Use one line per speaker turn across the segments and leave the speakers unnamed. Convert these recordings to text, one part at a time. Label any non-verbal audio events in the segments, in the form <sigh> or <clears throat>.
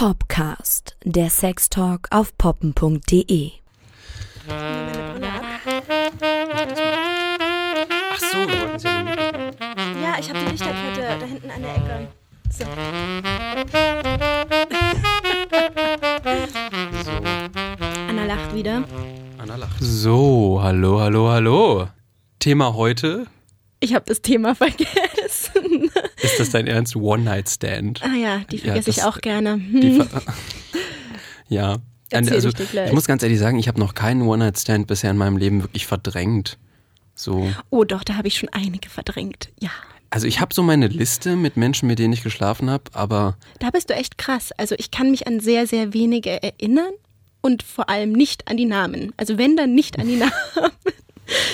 Popcast, der Sextalk auf poppen.de.
Ach so, wir wollten es ja nicht.
Ja, ich habe die Lichterkette da hinten an der Ecke. So.
So,
Anna lacht wieder.
Anna lacht.
So, hallo, hallo, hallo. Thema heute,
Ich habe das Thema vergessen.
Ist das dein Ernst? One-Night-Stand.
Ah ja, die
Ja,
vergesse ich
das-
auch gerne. Hm. <laughs>
Ja.
Erzähl
also,
ich
ich muss ganz ehrlich sagen, ich habe noch keinen One-Night-Stand bisher in meinem Leben wirklich verdrängt. So.
Oh doch, da habe ich schon einige verdrängt. Ja,
Also ich habe so meine Liste mit Menschen, mit denen ich geschlafen habe, aber
da bist du echt krass. Also ich kann mich an sehr, sehr wenige erinnern und vor allem nicht an die Namen. Also wenn, dann nicht an die <laughs> Namen.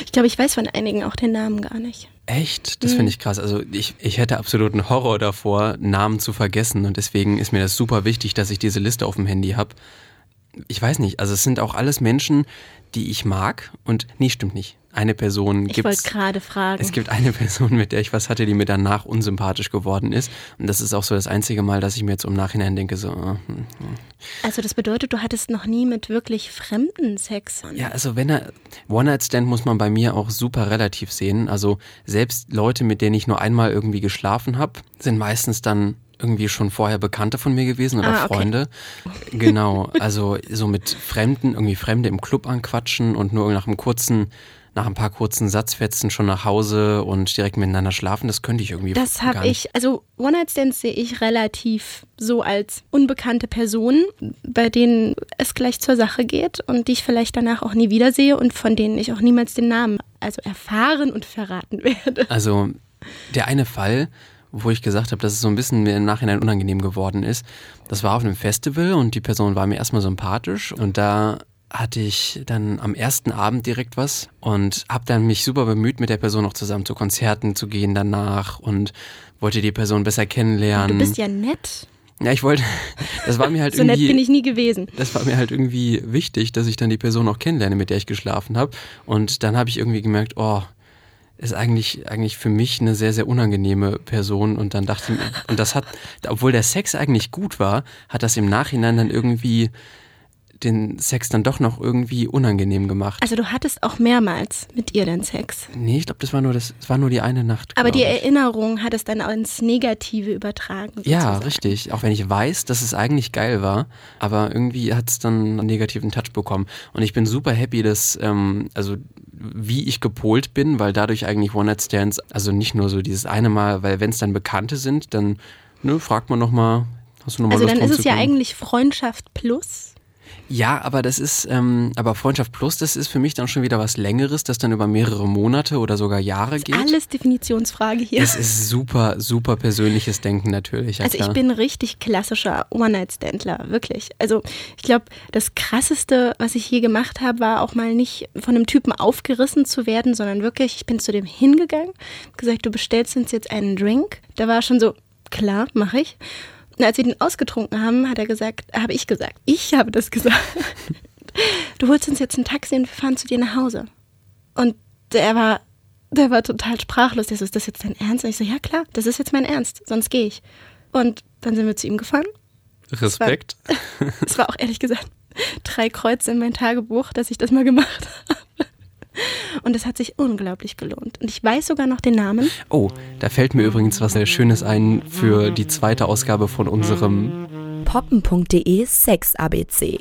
Ich glaube, ich weiß von einigen auch den Namen gar nicht.
Echt, das
Mhm.
finde ich krass. Also ich, ich hätte absoluten Horror davor, Namen zu vergessen und deswegen ist mir das super wichtig, dass ich diese Liste auf dem Handy habe. Ich weiß nicht, also es sind auch alles Menschen, die ich mag und nee, stimmt nicht. Eine Person
Ich
gibt's.
wollte gerade fragen.
Es gibt eine <laughs> Person, mit der ich was hatte, die mir danach unsympathisch geworden ist. Und das ist auch so das einzige Mal, dass ich mir jetzt im Nachhinein denke, so, äh, hm,
Also das bedeutet, du hattest noch nie mit wirklich Fremden Sex.
ja, also wenn er, One-Night-Stand muss man bei mir auch super relativ sehen. Also selbst Leute, mit denen ich nur einmal irgendwie geschlafen habe, sind meistens dann irgendwie schon vorher Bekannte von mir gewesen oder
Ah, okay.
Freunde. Genau, also so mit Fremden, irgendwie Fremde im Club anquatschen und nur nach einem kurzen, nach ein paar kurzen Satzfetzen schon nach Hause und direkt miteinander schlafen, das könnte ich irgendwie
Das habe ich, also One-Night-Stands sehe ich relativ so als unbekannte Personen, bei denen es gleich zur Sache geht und die ich vielleicht danach auch nie wiedersehe und von denen ich auch niemals den Namen also erfahren und verraten <laughs> werde.
Also der eine Fall, wo ich gesagt habe, dass es so ein bisschen mir im Nachhinein unangenehm geworden ist, das war auf einem Festival und die Person war mir erstmal sympathisch und da hatte ich dann am ersten Abend direkt was und habe dann mich super bemüht, mit der Person noch zusammen zu Konzerten zu gehen danach und wollte die Person besser kennenlernen.
Du bist ja nett.
ja, ich wollte, das war mir halt <laughs>
So nett
irgendwie
bin ich nie gewesen.
das war mir halt irgendwie wichtig, dass ich dann die Person auch kennenlerne, mit der ich geschlafen habe. Und dann habe ich irgendwie gemerkt, oh, ist eigentlich, eigentlich für mich eine sehr, sehr unangenehme Person. Und dann dachte ich, und das hat, obwohl der Sex eigentlich gut war, hat das im Nachhinein dann irgendwie den Sex dann doch noch irgendwie unangenehm gemacht.
Also du hattest auch mehrmals mit ihr den Sex.
Nee, ich glaube, das war nur das, das war nur die eine Nacht.
Aber die
ich.
Erinnerung hat es dann auch ins Negative übertragen.
Ja,
sozusagen.
richtig. Auch wenn ich weiß, dass es eigentlich geil war, aber irgendwie hat es dann einen negativen Touch bekommen. Und ich bin super happy, dass, ähm, also wie ich gepolt bin, weil dadurch eigentlich One-Night-Stands, also nicht nur so dieses eine Mal, weil wenn es dann Bekannte sind, dann ne, fragt man nochmal, hast du nochmal
Also
Lust
dann ist es ja eigentlich Freundschaft plus.
Ja, aber das ist, ähm, aber Freundschaft Plus, das ist für mich dann schon wieder was Längeres, das dann über mehrere Monate oder sogar Jahre geht.
Alles Definitionsfrage hier.
Das ist super, super persönliches Denken natürlich. ja
Also ich
klar.
bin richtig klassischer One-Night-Standler, wirklich. Also ich glaube, das Krasseste, was ich je gemacht habe, war auch mal nicht von einem Typen aufgerissen zu werden, sondern wirklich, ich bin zu dem hingegangen, gesagt, du bestellst uns jetzt einen Drink. Da war schon so, klar, mache ich. Und als wir den ausgetrunken haben, hat er gesagt, habe ich gesagt, ich habe das gesagt. Du holst uns jetzt ein Taxi und wir fahren zu dir nach Hause. Und der war, der war total sprachlos. Der so, ist das jetzt dein Ernst? Und ich so, ja klar, das ist jetzt mein Ernst, sonst gehe ich. Und dann sind wir zu ihm gefahren.
Respekt. <laughs>
Es war auch ehrlich gesagt drei Kreuze in mein Tagebuch, dass ich das mal gemacht <laughs> habe. Und es hat sich unglaublich gelohnt. Und ich weiß sogar noch den Namen.
Oh, da fällt mir übrigens was sehr Schönes ein für die zweite Ausgabe von unserem.
poppen.de Sex ABC.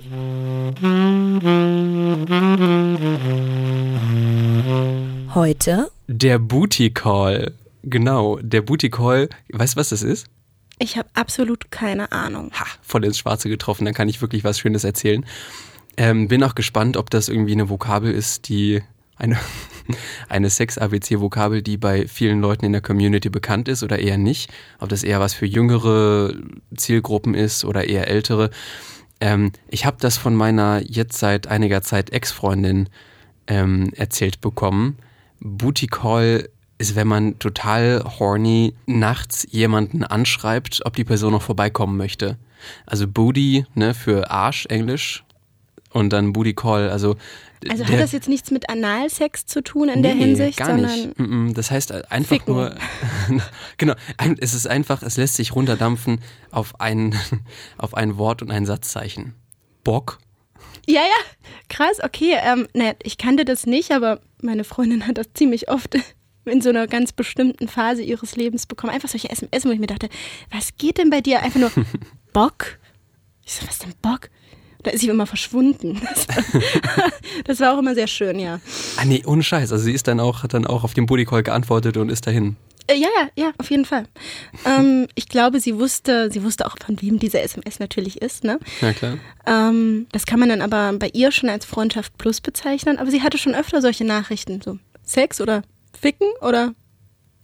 Heute
Der Booty Call. Genau, der Booty Call. Weißt du, was das ist?
Ich habe absolut keine Ahnung.
Ha, voll ins Schwarze getroffen, dann kann ich wirklich was Schönes erzählen. Ähm, bin auch gespannt, ob das irgendwie eine Vokabel ist, die eine, <laughs> eine Sex-ABC-Vokabel, die bei vielen Leuten in der Community bekannt ist oder eher nicht. Ob das eher was für jüngere Zielgruppen ist oder eher ältere. Ähm, ich habe das von meiner jetzt seit einiger Zeit Ex-Freundin ähm, erzählt bekommen. Booty Call ist, wenn man total horny nachts jemanden anschreibt, ob die Person noch vorbeikommen möchte. Also Booty, ne, für Arsch, Englisch. Und dann Booty Call. Also,
Also
der-
hat das jetzt nichts mit Analsex zu tun in der
Nee,
Hinsicht,
gar nicht. Das heißt einfach
Ficken.
nur, <laughs> genau, es ist einfach, es lässt sich runterdampfen auf ein, <laughs> auf ein Wort und ein Satzzeichen. Bock.
Ja, ja, krass, okay. Ähm, naja, ich kannte das nicht, aber meine Freundin hat das ziemlich oft <laughs> in so einer ganz bestimmten Phase ihres Lebens bekommen. Einfach solche SMS, wo ich mir dachte, was geht denn bei dir? Einfach nur Bock? Ich so, was denn Bock? Da ist sie immer verschwunden. Das <laughs> war, das war auch immer sehr schön, ja.
Ah nee, ohne Scheiß. Also sie ist dann auch, hat dann auch auf den Booty Call geantwortet und ist dahin.
Äh, ja, ja, ja, auf jeden Fall. Ähm, ich glaube, sie wusste, sie wusste auch, von wem diese SMS natürlich ist, ne?
Ja klar.
Ähm, das kann man dann aber bei ihr schon als Freundschaft plus bezeichnen. Aber sie hatte schon öfter solche Nachrichten. So Sex oder Ficken oder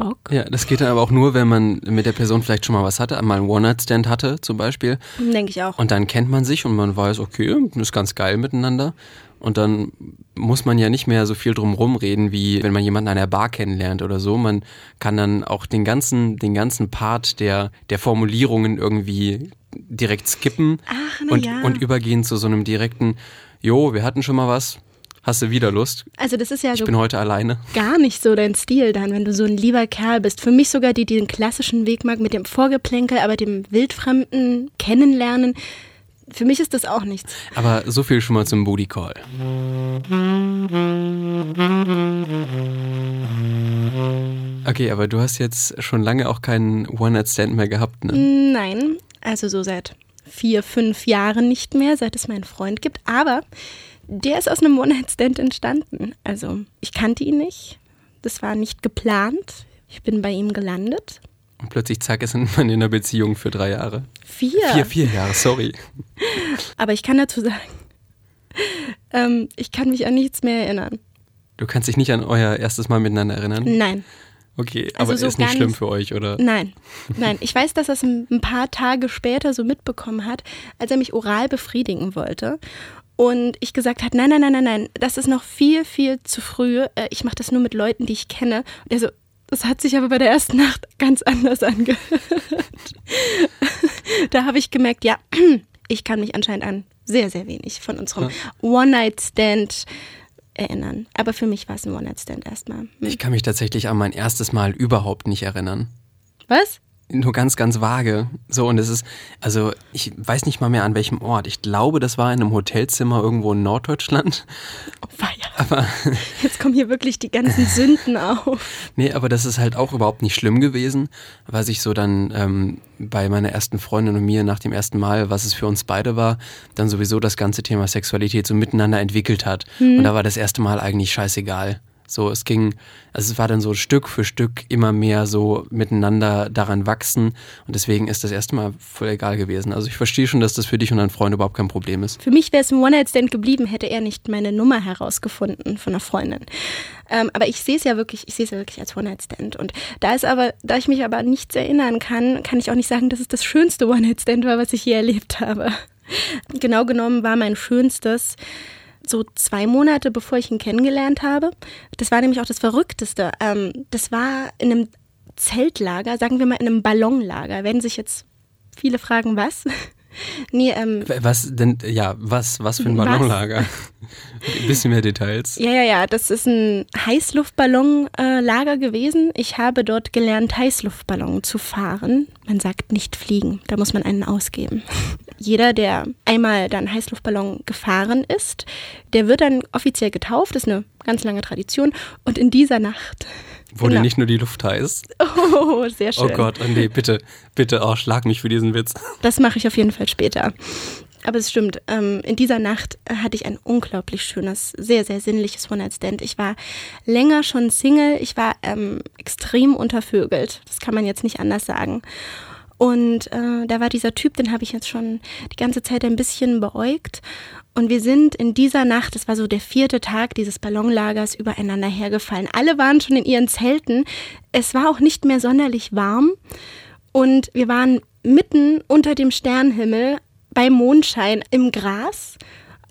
Bock.
Ja, das geht dann aber auch nur, wenn man mit der Person vielleicht schon mal was hatte, mal einen One-Night-Stand hatte zum Beispiel.
Denke ich auch.
Und dann kennt man sich und man weiß, okay, das ist ganz geil miteinander. Und dann muss man ja nicht mehr so viel drum rumreden, wie wenn man jemanden an der Bar kennenlernt oder so. Man kann dann auch den ganzen, den ganzen Part der, der Formulierungen irgendwie direkt skippen
Ach,
und,
ja.
und übergehen zu so einem direkten, jo, wir hatten schon mal was, hast du wieder Lust?
Also das ist ja
Ich
so
bin heute alleine.
gar nicht so dein Stil dann, wenn du so ein lieber Kerl bist. Für mich sogar, die den klassischen Weg mag mit dem Vorgeplänkel, aber dem wildfremden Kennenlernen. Für mich ist das auch nichts.
Aber so viel schon mal zum Booty Call. Okay, aber du hast jetzt schon lange auch keinen One-Night-Stand mehr gehabt, ne?
Nein, also so seit vier, fünf Jahren nicht mehr, seit es meinen Freund gibt. Aber der ist aus einem One-Night-Stand entstanden. Also ich kannte ihn nicht. Das war nicht geplant. Ich bin bei ihm gelandet.
Und plötzlich zack, ist man in einer Beziehung für drei Jahre.
Vier.
Vier, vier Jahre, sorry. <laughs>
Aber ich kann dazu sagen, ähm, ich kann mich an nichts mehr erinnern.
Du kannst dich nicht an euer erstes Mal miteinander erinnern?
Nein,
Okay,
Also
aber
so
ist nicht schlimm für euch, oder?
nein, nein. <laughs> Ich weiß, dass er es ein paar Tage später so mitbekommen hat, als er mich oral befriedigen wollte. Und ich gesagt hat, nein, nein, nein, nein, nein, das ist noch viel, viel zu früh. Äh, Ich mache das nur mit Leuten, die ich kenne. Und er so, das hat sich aber bei der ersten Nacht ganz anders angehört. <laughs> da habe ich gemerkt, ja, <clears throat> ich kann mich anscheinend an sehr, sehr wenig von unserem One-Night-Stand erinnern. Aber für mich war es ein One-Night-Stand erstmal. Hm.
Ich kann mich tatsächlich an mein erstes Mal überhaupt nicht erinnern.
Was?
Nur ganz, ganz vage. So, und es ist, also ich weiß nicht mal mehr an welchem Ort. Ich glaube, das war in einem Hotelzimmer irgendwo in Norddeutschland.
Oh, weia.
Aber <laughs>
Jetzt kommen hier wirklich die ganzen Sünden auf. <laughs>
Nee, aber das ist halt auch überhaupt nicht schlimm gewesen, was ich so dann ähm, bei meiner ersten Freundin und mir nach dem ersten Mal, was es für uns beide war, dann sowieso das ganze Thema Sexualität so miteinander entwickelt hat. Und da war das erste Mal eigentlich scheißegal. So, es ging, also es war dann so Stück für Stück immer mehr so miteinander daran wachsen und deswegen ist das erste Mal voll egal gewesen. Also ich verstehe schon, dass das für dich und deinen Freund überhaupt kein Problem ist.
Für mich wäre es ein One-Night-Stand geblieben, hätte er nicht meine Nummer herausgefunden von einer Freundin. Ähm, aber ich sehe es ja wirklich, ich sehe es ja wirklich als One-Night-Stand. Und da ist aber, da ich mich aber nichts erinnern kann, kann ich auch nicht sagen, dass es das schönste One-Night-Stand war, was ich je erlebt habe. Genau genommen war mein schönstes so zwei Monate, bevor ich ihn kennengelernt habe. Das war nämlich auch das Verrückteste. Ähm, das war in einem Zeltlager, sagen wir mal in einem Ballonlager. Werden sich jetzt viele fragen, was? <laughs> nee, ähm,
Was denn, ja, was, was für ein? Ballonlager? <laughs> Ein bisschen mehr Details.
Ja, ja, ja, das ist ein Heißluftballonlager gewesen. Ich habe dort gelernt, Heißluftballon zu fahren. Man sagt nicht fliegen, da muss man einen ausgeben. <laughs> Jeder, der einmal dann Heißluftballon gefahren ist, der wird dann offiziell getauft. Das ist eine ganz lange Tradition. Und in dieser Nacht. <laughs>
Wurde
Genau.
nicht nur die Luft heiß.
Oh, sehr schön.
Oh Gott, oh nee, bitte, bitte, oh, schlag mich für diesen Witz.
Das mache ich auf jeden Fall später. Aber es stimmt, ähm, in dieser Nacht äh, hatte ich ein unglaublich schönes, sehr, sehr sinnliches One-Night-Stand. Ich war länger schon Single, ich war ähm, extrem untervögelt. Das kann man jetzt nicht anders sagen. Und äh, da war dieser Typ, den habe ich jetzt schon die ganze Zeit ein bisschen beäugt. Und wir sind in dieser Nacht, das war so der vierte Tag dieses Ballonlagers, übereinander hergefallen. Alle waren schon in ihren Zelten. Es war auch nicht mehr sonderlich warm. Und wir waren mitten unter dem Sternenhimmel bei Mondschein im Gras.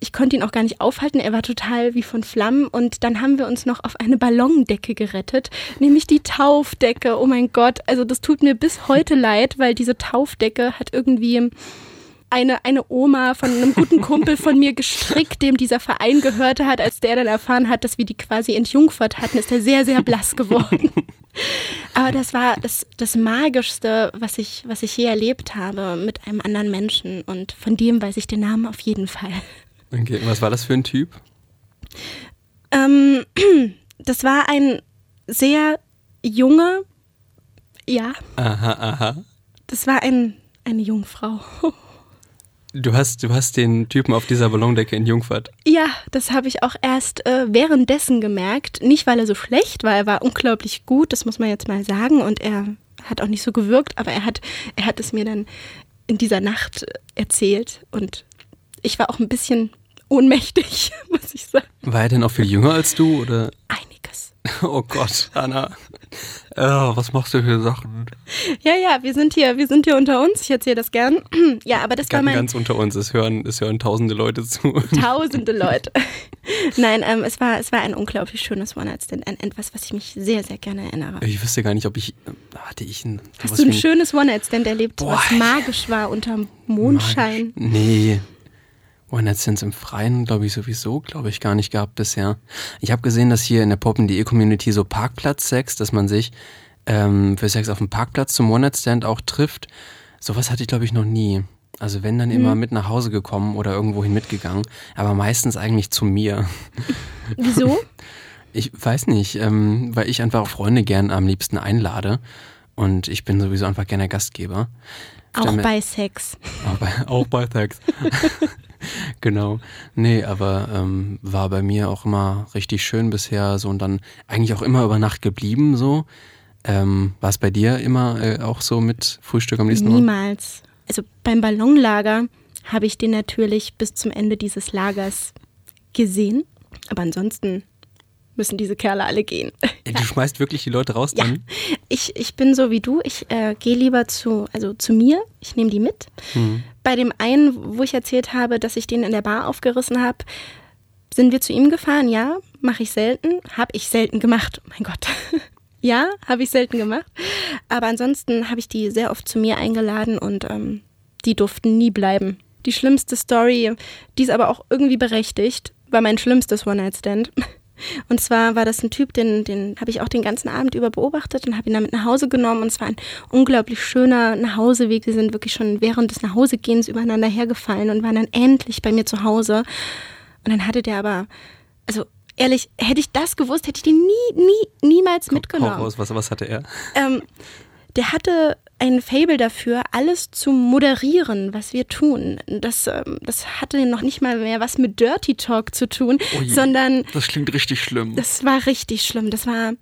Ich konnte ihn auch gar nicht aufhalten, er war total wie von Flammen. Und dann haben wir uns noch auf eine Ballondecke gerettet, nämlich die Taufdecke. Oh mein Gott, also das tut mir bis heute leid, weil diese Taufdecke hat irgendwie eine, eine Oma von einem guten Kumpel von mir gestrickt, dem dieser Verein gehörte hat. Als der dann erfahren hat, dass wir die quasi entjungfert hatten, ist er sehr, sehr blass geworden. Aber das war das, das Magischste, was ich, was ich je erlebt habe mit einem anderen Menschen. Und von dem weiß ich den Namen auf jeden Fall.
Okay, was war das für ein Typ?
Ähm, <clears throat> das war ein sehr junger, ja,
Aha, aha.
das war ein, eine Jungfrau. <laughs>
Du hast, du hast den Typen auf dieser Ballondecke in Jungfahrt.
Ja, das habe ich auch erst äh, währenddessen gemerkt. Nicht, weil er so schlecht war, er war unglaublich gut, das muss man jetzt mal sagen. Und er hat auch nicht so gewirkt, aber er hat, er hat es mir dann in dieser Nacht äh, erzählt. Und ich war auch ein bisschen ohnmächtig, <laughs> muss ich sagen.
War er denn auch viel jünger als du oder?
Einiges. <laughs>
Oh Gott, Anna. Oh, was machst du für Sachen?
Ja, ja, wir sind hier, wir sind hier unter uns. Ich erzähle das gern. <clears throat> Ja, aber das war mein
ganz unter uns. Es hören, es hören tausende Leute zu. <laughs>
tausende Leute. Nein, ähm, es war, es war ein unglaublich schönes One-Night-Stand. Ein, etwas, was ich mich sehr, sehr gerne erinnere.
Ich wüsste gar nicht, ob ich. Hatte ich ein.
Hast du ein schönes One-Night-Stand erlebt,
Boah,
was magisch war unter Mondschein?
Magisch. Nee. One-Night-Stands im Freien, glaube ich, sowieso, glaube ich, gar nicht gehabt bisher. Ich habe gesehen, dass hier in der Poppen.de-Community so Parkplatz-Sex, dass man sich ähm, für Sex auf dem Parkplatz zum One-Night-Stand auch trifft. Sowas hatte ich, glaube ich, noch nie. Also wenn dann immer mit nach Hause gekommen oder irgendwohin mitgegangen, aber meistens eigentlich zu mir. <laughs>
Wieso?
Ich weiß nicht, ähm, weil ich einfach auch Freunde gern am liebsten einlade und ich bin sowieso einfach gerne Gastgeber.
Auch
Stell mir-
bei Sex.
auch bei, auch bei Thags. <laughs> <laughs> genau. Nee, aber ähm, war bei mir auch immer richtig schön bisher so und dann eigentlich auch immer über Nacht geblieben so. Ähm, war es bei dir immer äh, auch so mit Frühstück am nächsten Morgen?
Niemals. Also beim Ballonlager habe ich den natürlich bis zum Ende dieses Lagers gesehen. Aber ansonsten müssen diese Kerle alle gehen.
Du schmeißt wirklich die Leute raus
Ja,
dann?
ich, ich bin so wie du. Ich äh, gehe lieber zu, also zu mir. Ich nehme die mit.
Mhm.
Bei dem einen, wo ich erzählt habe, dass ich den in der Bar aufgerissen habe, sind wir zu ihm gefahren. Ja, mache ich selten. Habe ich selten gemacht. Oh mein Gott. <laughs> ja, habe ich selten gemacht. Aber ansonsten habe ich die sehr oft zu mir eingeladen und ähm, die durften nie bleiben. Die schlimmste Story, die ist aber auch irgendwie berechtigt, war mein schlimmstes One-Night-Stand. Und zwar war das ein Typ, den, den habe ich auch den ganzen Abend über beobachtet und habe ihn damit nach Hause genommen. Und es war ein unglaublich schöner Nachhauseweg. Wir sind wirklich schon während des Nachhausegehens übereinander hergefallen und waren dann endlich bei mir zu Hause. Und dann hatte der aber, also ehrlich, hätte ich das gewusst, hätte ich den nie, nie, niemals
Hau
mitgenommen.
raus, was, was hatte er?
Ähm, der hatte ein Fable dafür, alles zu moderieren, was wir tun. Das, ähm, das hatte noch nicht mal mehr was mit Dirty Talk zu tun,
Ui.
sondern
Das klingt richtig schlimm.
das war richtig schlimm. Das war,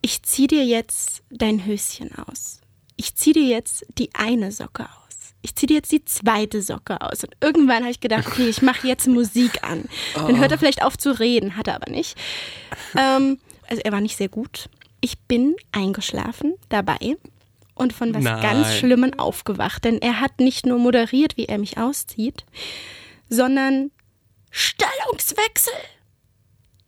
ich zieh dir jetzt dein Höschen aus. Ich zieh dir jetzt die eine Socke aus. Ich zieh dir jetzt die zweite Socke aus. Und irgendwann habe ich gedacht, okay, ich mache jetzt Musik an. Dann hört er vielleicht auf zu reden, hat er aber nicht. Ähm, also er war nicht sehr gut. Ich bin eingeschlafen dabei und von was
Nein.
ganz Schlimmen aufgewacht. Denn er hat nicht nur moderiert, wie er mich auszieht, sondern Stellungswechsel.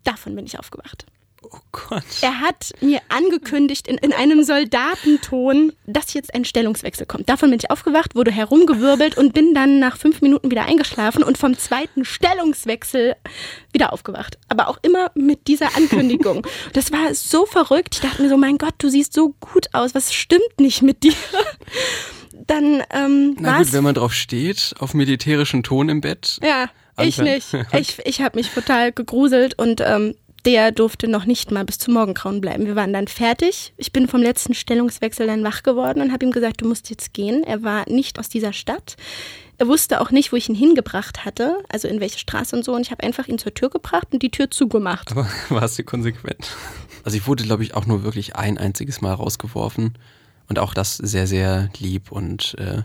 Davon bin ich aufgewacht.
Oh Gott.
Er hat mir angekündigt in, in einem Soldatenton, dass jetzt ein Stellungswechsel kommt. Davon bin ich aufgewacht, wurde herumgewirbelt und bin dann nach fünf Minuten wieder eingeschlafen und vom zweiten Stellungswechsel wieder aufgewacht. Aber auch immer mit dieser Ankündigung. <laughs> Das war so verrückt. Ich dachte mir so, mein Gott, du siehst so gut aus. Was stimmt nicht mit dir? <laughs> Dann ähm,
Na gut, wenn man drauf steht, auf militärischen Ton im Bett.
ja, ich
Anfang.
nicht. <laughs> Ich, ich habe mich total gegruselt und ähm, der durfte noch nicht mal bis zum Morgengrauen bleiben. Wir waren dann fertig. Ich bin vom letzten Stellungswechsel dann wach geworden und habe ihm gesagt, du musst jetzt gehen. Er war nicht aus dieser Stadt. Er wusste auch nicht, wo ich ihn hingebracht hatte, also in welche Straße und so. Und ich habe einfach ihn zur Tür gebracht und die Tür zugemacht.
Aber <laughs> warst du konsequent? Also ich wurde, glaube ich, auch nur wirklich ein einziges Mal rausgeworfen. Und auch das sehr, sehr lieb und, äh,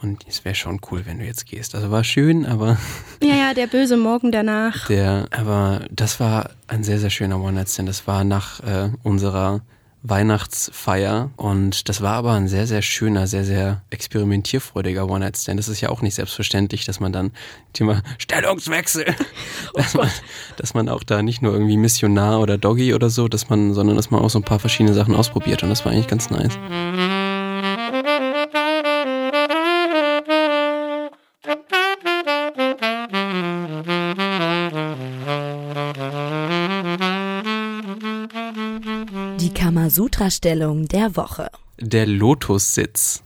und es wäre schon cool, wenn du jetzt gehst. Also war schön, aber <laughs>
Ja, ja, der böse Morgen danach.
der, aber das war ein sehr, sehr schöner One-Night-Stand. Das war nach äh, unserer Weihnachtsfeier und das war aber ein sehr, sehr schöner, sehr, sehr experimentierfreudiger One-Night-Stand. Das ist ja auch nicht selbstverständlich, dass man dann Thema Stellungswechsel, <laughs> dass, man, dass man auch da nicht nur irgendwie Missionar oder Doggy oder so, dass man, sondern dass man auch so ein paar verschiedene Sachen ausprobiert und das war eigentlich ganz nice.
Die Kamasutra-Stellung der Woche.
Der Lotussitz.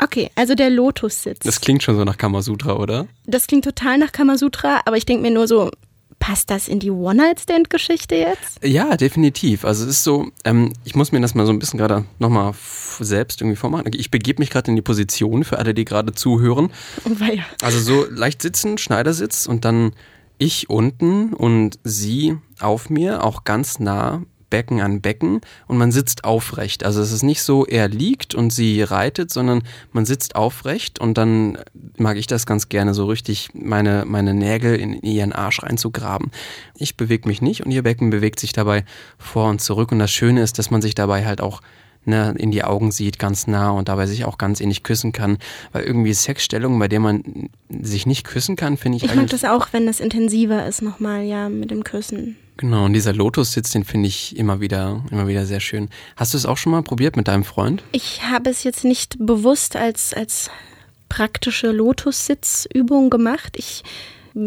Okay, also der Lotussitz.
Das klingt schon so nach Kamasutra, oder?
Das klingt total nach Kamasutra, aber ich denke mir nur so, passt das in die One-Night-Stand-Geschichte jetzt?
Ja, definitiv. Also es ist so, ähm, ich muss mir das mal so ein bisschen gerade nochmal selbst irgendwie vormachen. Ich begebe mich gerade in die Position für alle, die gerade zuhören. <laughs>
Weil,
Also so leicht sitzen, Schneidersitz und dann ich unten und sie auf mir, auch ganz nah Becken an Becken und man sitzt aufrecht. Also es ist nicht so, er liegt und sie reitet, sondern man sitzt aufrecht und dann mag ich das ganz gerne so richtig, meine, meine Nägel in ihren Arsch reinzugraben. Ich bewege mich nicht und ihr Becken bewegt sich dabei vor und zurück und das Schöne ist, dass man sich dabei halt auch ne, in die Augen sieht, ganz nah und dabei sich auch ganz ähnlich küssen kann. Weil irgendwie Sexstellungen, bei denen man sich nicht küssen kann, finde ich,
ich mag das auch, wenn das intensiver ist nochmal, ja, mit dem Küssen.
Genau, und dieser Lotussitz, den finde ich immer wieder, immer wieder sehr schön. Hast du es auch schon mal probiert mit deinem Freund?
Ich habe es jetzt nicht bewusst als, als praktische Lotussitzübung gemacht. Ich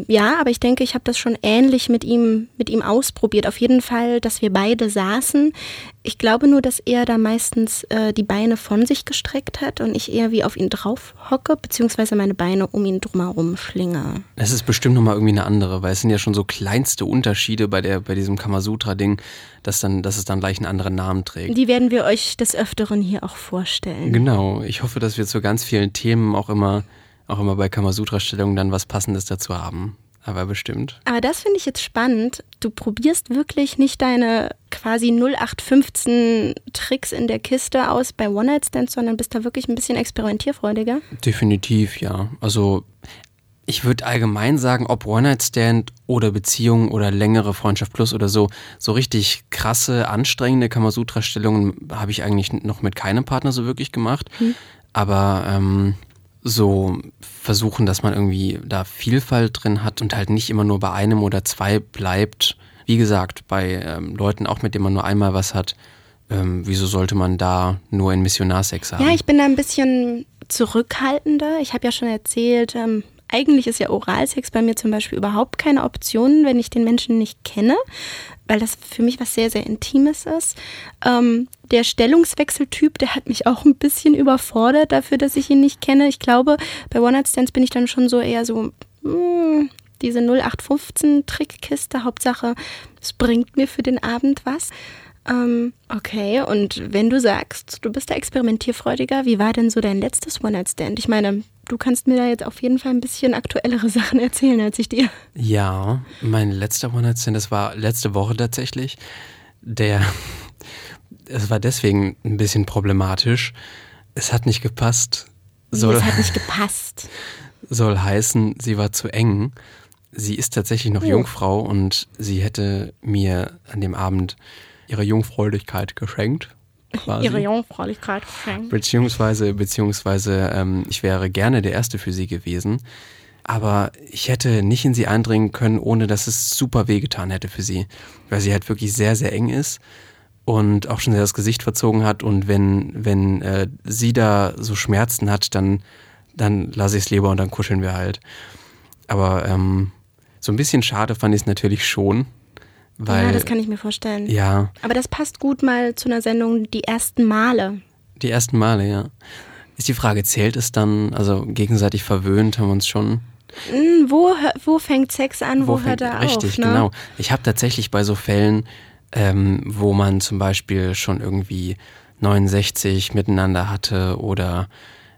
ja, aber ich denke, ich habe das schon ähnlich mit ihm, mit ihm ausprobiert. Auf jeden Fall, dass wir beide saßen. Ich glaube nur, dass er da meistens äh, die Beine von sich gestreckt hat und ich eher wie auf ihn drauf hocke, beziehungsweise meine Beine um ihn drumherum schlinge.
Es ist bestimmt nochmal irgendwie eine andere, weil es sind ja schon so kleinste Unterschiede bei der, bei diesem Kamasutra-Ding, dass dann, dass es dann gleich einen anderen Namen trägt.
Die werden wir euch des Öfteren hier auch vorstellen.
Genau. Ich hoffe, dass wir zu ganz vielen Themen auch immer, auch immer bei Kamasutra-Stellungen dann was Passendes dazu haben. Aber bestimmt.
Aber das finde ich jetzt spannend. Du probierst wirklich nicht deine quasi 0815 Tricks in der Kiste aus bei One-Night-Stands, sondern bist da wirklich ein bisschen experimentierfreudiger.
Definitiv, ja. Also ich würde allgemein sagen, ob One-Night-Stand oder Beziehung oder längere Freundschaft plus oder so, so richtig krasse, anstrengende Kamasutra-Stellungen habe ich eigentlich noch mit keinem Partner so wirklich gemacht. Aber ähm, so versuchen, dass man irgendwie da Vielfalt drin hat und halt nicht immer nur bei einem oder zwei bleibt. Wie gesagt, bei ähm, Leuten auch, mit denen man nur einmal was hat, ähm, wieso sollte man da nur einen Missionarsex haben?
Ja, ich bin da ein bisschen zurückhaltender. Ich habe ja schon erzählt, ähm, eigentlich ist ja Oralsex bei mir zum Beispiel überhaupt keine Option, wenn ich den Menschen nicht kenne, weil das für mich was sehr, sehr Intimes ist. Ähm, der Stellungswechseltyp, der hat mich auch ein bisschen überfordert dafür, dass ich ihn nicht kenne. Ich glaube, bei One-Night-Stands bin ich dann schon so eher so, mh, diese 0815-Trickkiste, Hauptsache, es bringt mir für den Abend was. Ähm, okay, und wenn du sagst, du bist da experimentierfreudiger, wie war denn so dein letztes One-Night-Stand? Ich meine, du kannst mir da jetzt auf jeden Fall ein bisschen aktuellere <laughs> Sachen erzählen als ich dir.
Ja, mein letzter One-Night-Stand, das war letzte Woche tatsächlich. Der, <laughs> es war deswegen ein bisschen problematisch. Es hat nicht gepasst. Soll,
es hat nicht <laughs> gepasst.
soll heißen, sie war zu eng. Sie ist tatsächlich noch
Oh.
Jungfrau und sie hätte mir an dem Abend ihre Jungfräulichkeit geschenkt. Quasi.
Ihre Jungfräulichkeit geschenkt.
Beziehungsweise, beziehungsweise ähm, ich wäre gerne der Erste für sie gewesen. Aber ich hätte nicht in sie eindringen können, ohne dass es super wehgetan hätte für sie. Weil sie halt wirklich sehr, sehr eng ist und auch schon sehr das Gesicht verzogen hat. Und wenn, wenn äh, sie da so Schmerzen hat, dann, dann lasse ich es lieber und dann kuscheln wir halt. Aber ähm, so ein bisschen schade fand ich es natürlich schon. Weil,
ja, das kann ich mir vorstellen.
ja,
Aber das passt gut mal zu einer Sendung die ersten Male.
Die ersten Male, ja. Ist die Frage, zählt es dann, also gegenseitig verwöhnt haben wir uns schon?
Hm, wo, wo fängt Sex an, wo,
fängt-
hört er
Richtig,
auf? Ne?
genau. Ich habe tatsächlich bei so Fällen, ähm, wo man zum Beispiel schon irgendwie 69 miteinander hatte oder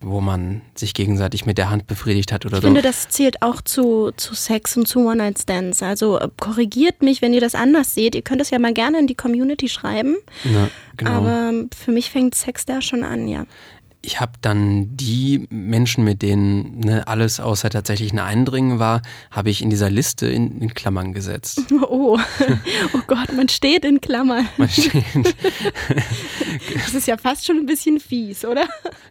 wo man sich gegenseitig mit der Hand befriedigt hat oder
Ich
so.
finde, das zählt auch zu, zu Sex und zu One-Night-Stands. Also äh, korrigiert mich, wenn ihr das anders seht. Ihr könnt es ja mal gerne in die Community schreiben.
Ja, genau.
Aber für mich fängt Sex da schon an, ja.
Ich habe dann die Menschen, mit denen ne, alles außer tatsächlich ein Eindringen war, habe ich in dieser Liste in, in Klammern gesetzt. <laughs>
Oh, oh Gott, man steht in Klammern.
Man steht, <laughs>
Das ist ja fast schon ein bisschen fies, oder?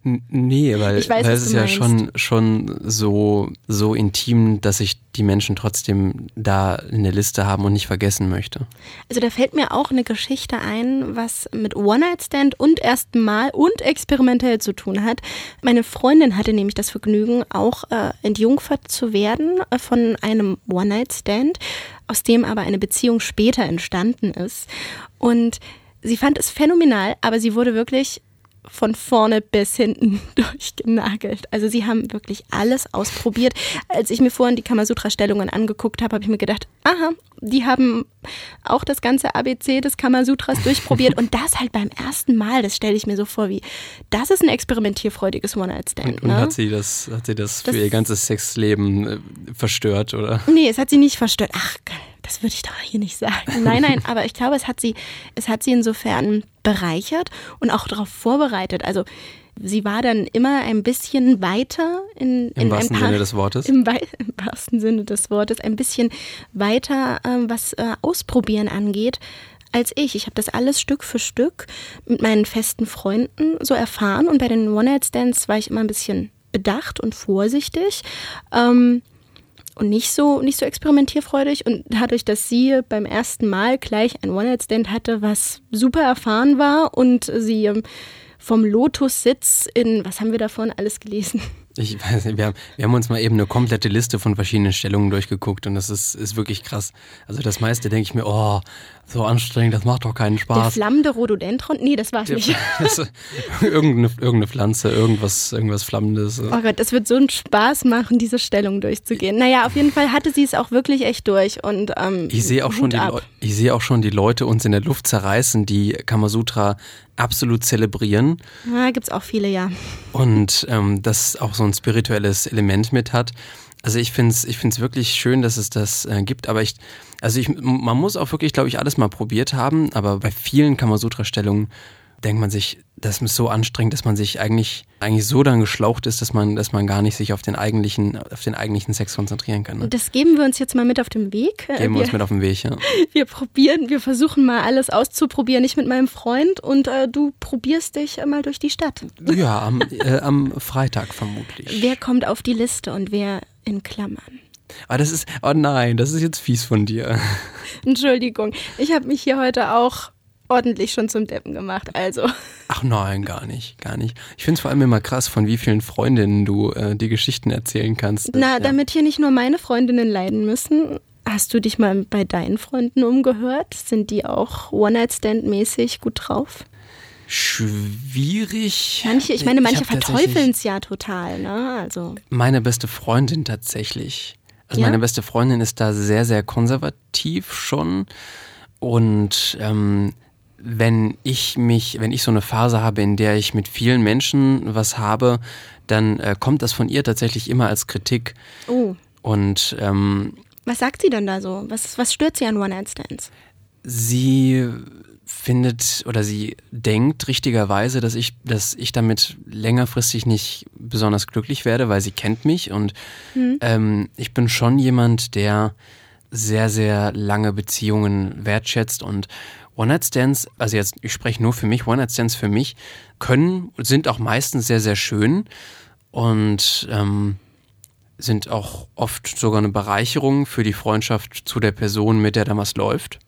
N- Nee, weil,
Ich weiß,
weil es ist ja schon, schon so, so intim, dass ich die Menschen trotzdem da in der Liste haben und nicht vergessen möchte.
Also da fällt mir auch eine Geschichte ein, was mit One-Night-Stand und ersten Mal und experimentell zu tun hat. Meine Freundin hatte nämlich das Vergnügen, auch äh, entjungfert zu werden äh, von einem One-Night-Stand, aus dem aber eine Beziehung später entstanden ist. Und sie fand es phänomenal, aber sie wurde wirklich von vorne bis hinten <laughs> durchgenagelt. Also sie haben wirklich alles ausprobiert. Als ich mir vorhin die Kamasutra-Stellungen angeguckt habe, habe ich mir gedacht, aha, die haben auch das ganze ABC des Kamasutras <laughs> durchprobiert und das halt beim ersten Mal, das stelle ich mir so vor wie, das ist ein experimentierfreudiges One-Night-Stand.
Und,
ne?
hat sie das, hat sie das,
Das-
für ihr ganzes Sexleben äh, verstört, oder?
Nee, es hat sie nicht verstört. Ach, das würde ich doch hier nicht sagen. Nein, nein, aber ich glaube, es hat sie, es hat sie insofern bereichert und auch darauf vorbereitet. Also sie war dann immer ein bisschen weiter in,
Im
in
wahrsten
ein paar,
Sinne des Wortes.
Im, Im wahrsten Sinne des Wortes, ein bisschen weiter, ähm, was äh, Ausprobieren angeht, als ich. Ich habe das alles Stück für Stück mit meinen festen Freunden so erfahren und bei den One-Night-Stands war ich immer ein bisschen bedacht und vorsichtig. Ähm, und nicht so, nicht so experimentierfreudig. Und dadurch, dass sie beim ersten Mal gleich ein One-Night-Stand hatte, was super erfahren war und sie ähm, vom Lotus-Sitz in, was haben wir davon alles gelesen?
Ich weiß nicht, wir haben, wir haben uns mal eben eine komplette Liste von verschiedenen Stellungen durchgeguckt und das ist, ist wirklich krass. Also das meiste denke ich mir, oh, so anstrengend, das macht doch keinen
Der
Spaß.
flammende Rhododendron? Nee, das war's nicht.
Das, <laughs> <laughs> irgendeine, irgendeine Pflanze, irgendwas, irgendwas Flammendes.
Oh Gott, das wird so einen Spaß machen, diese Stellung durchzugehen. Naja, auf jeden Fall hatte sie es auch wirklich echt durch. Und, ähm,
Ich sehe auch, schon die ich sehe auch schon die Leute uns in der Luft zerreißen, die Kamasutra absolut zelebrieren
Ja, gibt's auch viele, ja.
und ähm, das auch so ein spirituelles Element mit hat. Also ich finde es ich find's wirklich schön, dass es das äh, gibt, aber ich, also ich, man muss auch wirklich, glaube ich, alles mal probiert haben, aber bei vielen Kamasutra-Stellungen denkt man sich, das ist so anstrengend, dass man sich eigentlich, eigentlich so dann geschlaucht ist, dass man, dass man gar nicht sich auf den eigentlichen, auf den eigentlichen Sex konzentrieren kann. Ne?
Das geben wir uns jetzt mal mit auf den Weg. Äh,
Geben wir uns mit auf den Weg, ja. <laughs>
wir probieren, wir versuchen mal alles auszuprobieren, ich mit meinem Freund und äh, du probierst dich mal durch die Stadt.
Ja, am, äh, am Freitag vermutlich.
Wer kommt auf die Liste und wer in Klammern?
Ah, das ist, oh nein, das ist jetzt fies von dir.
Entschuldigung, ich habe mich hier heute auch ordentlich schon zum Deppen gemacht. Also,
Ach nein, gar nicht, gar nicht. Ich finde es vor allem immer krass, von wie vielen Freundinnen du äh, die Geschichten erzählen kannst.
na,
ja.
damit hier nicht nur meine Freundinnen leiden müssen, hast du dich mal bei deinen Freunden umgehört? Sind die auch One-Night-Stand-mäßig gut drauf?
Schwierig.
Manche, ich meine, manche verteufeln es ja total, ne? Also,
Meine beste Freundin tatsächlich. Also
Ja?
meine beste Freundin ist da sehr, sehr konservativ schon. Und ähm, wenn ich mich, wenn ich so eine Phase habe, in der ich mit vielen Menschen was habe, dann äh, kommt das von ihr tatsächlich immer als Kritik.
oh,
Und ähm,
was sagt sie denn da so? Was, was stört sie an One-Night-Stands?
sie findet oder sie denkt richtigerweise, dass ich, dass ich damit längerfristig nicht besonders glücklich werde, weil sie kennt mich und ähm, ich bin schon jemand, der sehr, sehr lange Beziehungen wertschätzt und One-Night-Stands, also jetzt, ich spreche nur für mich, One-Night-Stands für mich können, sind auch meistens sehr, sehr schön und ähm, sind auch oft sogar eine Bereicherung für die Freundschaft zu der Person, mit der da was läuft.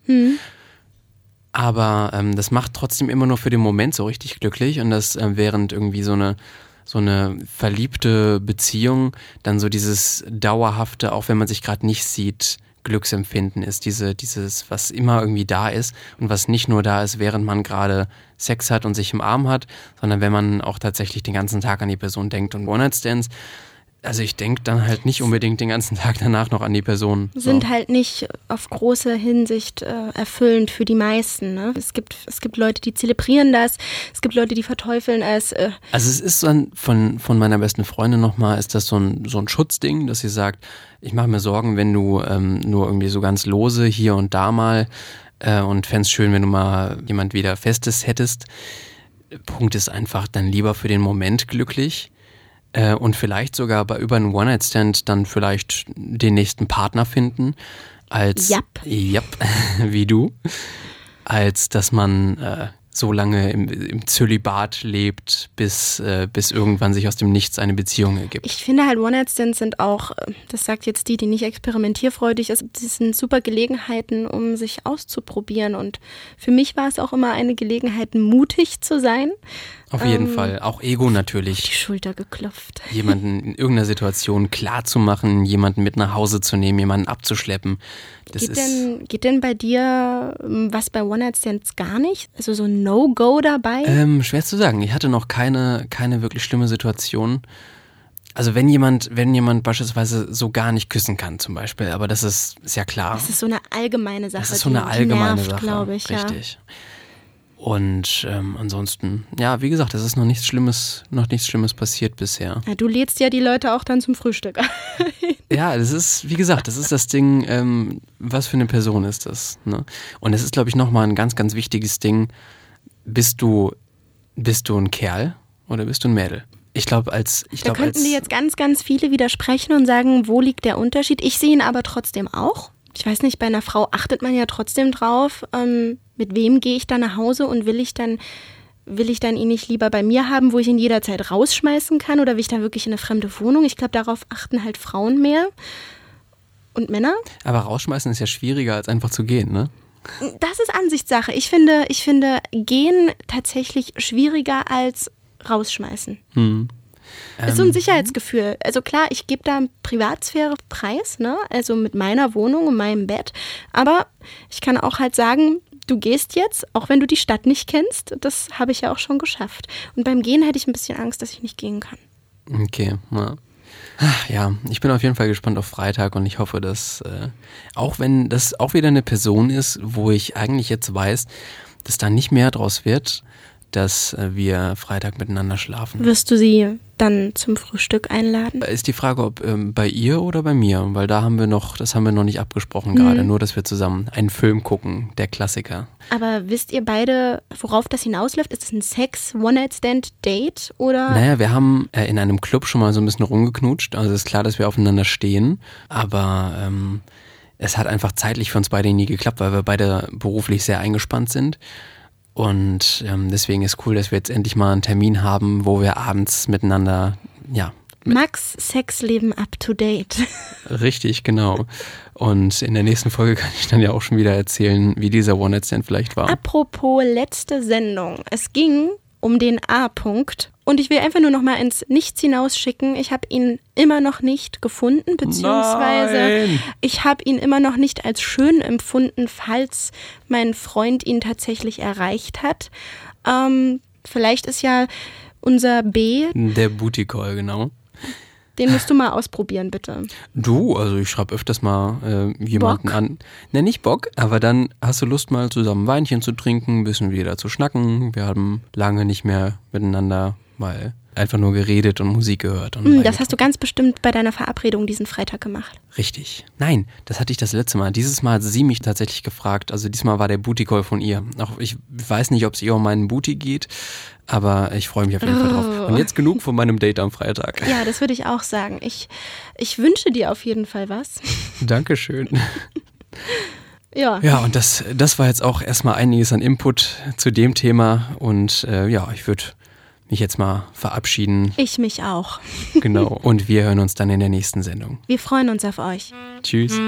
Aber ähm, das macht trotzdem immer nur für den Moment so richtig glücklich und das äh, während irgendwie so eine so eine verliebte Beziehung dann so dieses dauerhafte, auch wenn man sich gerade nicht sieht, Glücksempfinden ist, diese, dieses, was immer irgendwie da ist und was nicht nur da ist, während man gerade Sex hat und sich im Arm hat, sondern wenn man auch tatsächlich den ganzen Tag an die Person denkt. Und One-Night-Stands, also ich denke dann halt nicht unbedingt den ganzen Tag danach noch an die Person. So.
Sind halt nicht auf große Hinsicht äh, erfüllend für die meisten. Ne? Es, gibt, es gibt Leute, die zelebrieren das, es gibt Leute, die verteufeln es. Äh,
Also es ist so ein, von, von meiner besten Freundin nochmal, ist das so ein, so ein Schutzding, dass sie sagt, ich mache mir Sorgen, wenn du ähm, nur irgendwie so ganz lose hier und da mal äh, und fänd's schön, wenn du mal jemand wieder Festes hättest. Punkt ist einfach dann lieber für den Moment glücklich äh, und vielleicht sogar bei über einen One-Night-Stand dann vielleicht den nächsten Partner finden, als
Japp.
Japp, <laughs> wie du, als dass man äh, so lange im, im Zölibat lebt, bis, äh, bis irgendwann sich aus dem Nichts eine Beziehung ergibt.
ich finde halt One-Night-Stands sind auch, äh, das sagt jetzt die, die nicht experimentierfreudig ist, das sind super Gelegenheiten, um sich auszuprobieren. Und für mich war es auch immer eine Gelegenheit, mutig zu sein.
Auf jeden
ähm,
Fall. Auch Ego
die
natürlich.
Schulter geklopft. <laughs>
Jemanden in irgendeiner Situation klar zu machen, jemanden mit nach Hause zu nehmen, jemanden abzuschleppen. Das
Geht denn, geht denn bei dir ähm, was bei One-Night-Stands gar nicht? Also so ein No-Go dabei?
Ähm, schwer zu sagen. Ich hatte noch keine, keine wirklich schlimme Situation. Also wenn jemand, wenn jemand beispielsweise so gar nicht küssen kann, zum Beispiel, aber das ist, ist ja klar.
das ist so eine allgemeine Sache.
Das ist so
die-
eine allgemeine
die nervt,
Sache,
glaube ich.
richtig. Und ähm, ansonsten, ja, wie gesagt, es ist noch nichts Schlimmes, noch nichts Schlimmes passiert bisher.
Ja. Du lädst ja die Leute auch dann zum Frühstück. <laughs>
Ja, das ist, wie gesagt, das ist das Ding, ähm, was für eine Person ist das. Ne? Und es ist, glaube ich, nochmal ein ganz, ganz wichtiges Ding. Bist du, bist du ein Kerl oder bist du ein Mädel? Ich glaube, als ich
Da
glaube,
könnten
als
dir jetzt ganz, ganz viele widersprechen und sagen, wo liegt der Unterschied? Ich sehe ihn aber trotzdem auch. Ich weiß nicht, bei einer Frau achtet man ja trotzdem drauf, ähm, mit wem gehe ich da nach Hause und will ich dann will ich dann ihn nicht lieber bei mir haben, wo ich ihn jederzeit rausschmeißen kann oder will ich dann wirklich in eine fremde Wohnung? Ich glaube, darauf achten halt Frauen mehr. Und Männer?
aber rausschmeißen ist ja schwieriger als einfach zu gehen, ne?
Das ist Ansichtssache. Ich finde, ich finde gehen tatsächlich schwieriger als rausschmeißen.
Hm.
Ist so ein Sicherheitsgefühl. Also klar, ich gebe da Privatsphäre preis, ne? Also mit meiner Wohnung und meinem Bett. Aber ich kann auch halt sagen, du gehst jetzt, auch wenn du die Stadt nicht kennst. Das habe ich ja auch schon geschafft. Und beim Gehen hätte ich ein bisschen Angst, dass ich nicht gehen kann.
Okay, ja. Ach, Ja, ich bin auf jeden Fall gespannt auf Freitag und ich hoffe, dass äh, auch wenn das auch wieder eine Person ist, wo ich eigentlich jetzt weiß, dass da nicht mehr draus wird, dass äh, wir Freitag miteinander schlafen.
Wirst du sie dann zum Frühstück einladen?
Ist die Frage, ob ähm, bei ihr oder bei mir, weil da haben wir noch, das haben wir noch nicht abgesprochen gerade, nur dass wir zusammen einen Film gucken, der Klassiker.
Aber wisst ihr beide, worauf das hinausläuft? Ist es ein Sex-One-Night-Stand-Date oder?
Naja, wir haben äh, in einem Club schon mal so ein bisschen rumgeknutscht. Also ist klar, dass wir aufeinander stehen. Aber ähm, es hat einfach zeitlich für uns beide nie geklappt, weil wir beide beruflich sehr eingespannt sind. Und ähm, deswegen ist cool, dass wir jetzt endlich mal einen Termin haben, wo wir abends miteinander, ja,
Max Sexleben up to date. <laughs>
richtig, genau. Und in der nächsten Folge kann ich dann ja auch schon wieder erzählen, wie dieser One-Night-Stand vielleicht war.
Apropos letzte Sendung. Es ging um den A-Punkt. Und ich will einfach nur noch mal ins Nichts hinausschicken. Ich habe ihn immer noch nicht gefunden, beziehungsweise
Nein.
ich habe ihn immer noch nicht als schön empfunden, falls mein Freund ihn tatsächlich erreicht hat. Ähm, vielleicht ist ja unser B,
Der Booty Call, genau.
den musst du mal ausprobieren, bitte.
Du, also ich schreibe öfters mal äh, jemanden
Bock?
an. Ne, nicht Bock, aber dann hast du Lust mal zusammen Weinchen zu trinken, ein bisschen wieder zu schnacken. Wir haben lange nicht mehr miteinander mal einfach nur geredet und Musik gehört. Und Wein
das hast du ganz bestimmt bei deiner Verabredung diesen Freitag gemacht.
Richtig. Nein, das hatte ich das letzte Mal. Dieses Mal hat sie mich tatsächlich gefragt. Also diesmal war der Booty Call von ihr. Auch ich weiß nicht, ob es ihr um meinen Booty geht, aber ich freue mich auf jeden Fall drauf. Und jetzt genug von meinem Date am Freitag.
Ja, das würde ich auch sagen. Ich, ich wünsche dir auf jeden Fall was. <laughs> <laughs>
Dankeschön.
Ja.
Ja, und das, das war jetzt auch erstmal einiges an Input zu dem Thema. Und äh, ja, ich würde mich jetzt mal verabschieden.
Ich mich auch. <laughs>
genau. Und wir hören uns dann in der nächsten Sendung.
Wir freuen uns auf euch.
Tschüss. <laughs>